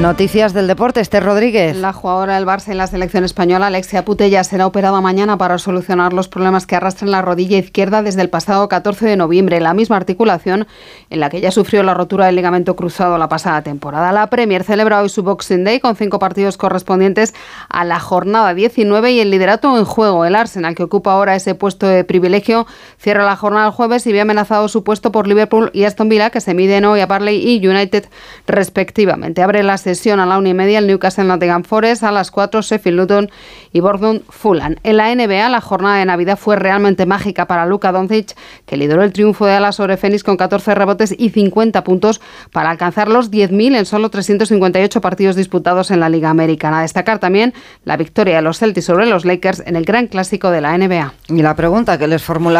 Noticias del deporte, Esther Rodríguez. La jugadora del Barça en la selección española, Alexia Putella, será operada mañana para solucionar los problemas que arrastran la rodilla izquierda desde el pasado 14 de noviembre, la misma articulación en la que ya sufrió la rotura del ligamento cruzado la pasada temporada. La Premier celebra hoy su Boxing Day con cinco partidos correspondientes a la jornada 19 y el liderato en juego. El Arsenal, que ocupa ahora ese puesto de privilegio, cierra la jornada el jueves y ve amenazado su puesto por Liverpool y Aston Villa, que se miden hoy a Barley y United respectivamente. Abre las sesión a la una y media el Newcastle Nottingham Forest, a las 4 Sheffield Luton y Bournemouth Fulham. En la NBA, la jornada de Navidad fue realmente mágica para Luka Doncic, que lideró el triunfo de Alas sobre Phoenix con 14 rebotes y 50 puntos para alcanzar los 10.000 en solo 358 partidos disputados en la Liga Americana. Destacar también la victoria de los Celtics sobre los Lakers en el Gran Clásico de la NBA. Y la pregunta que les formula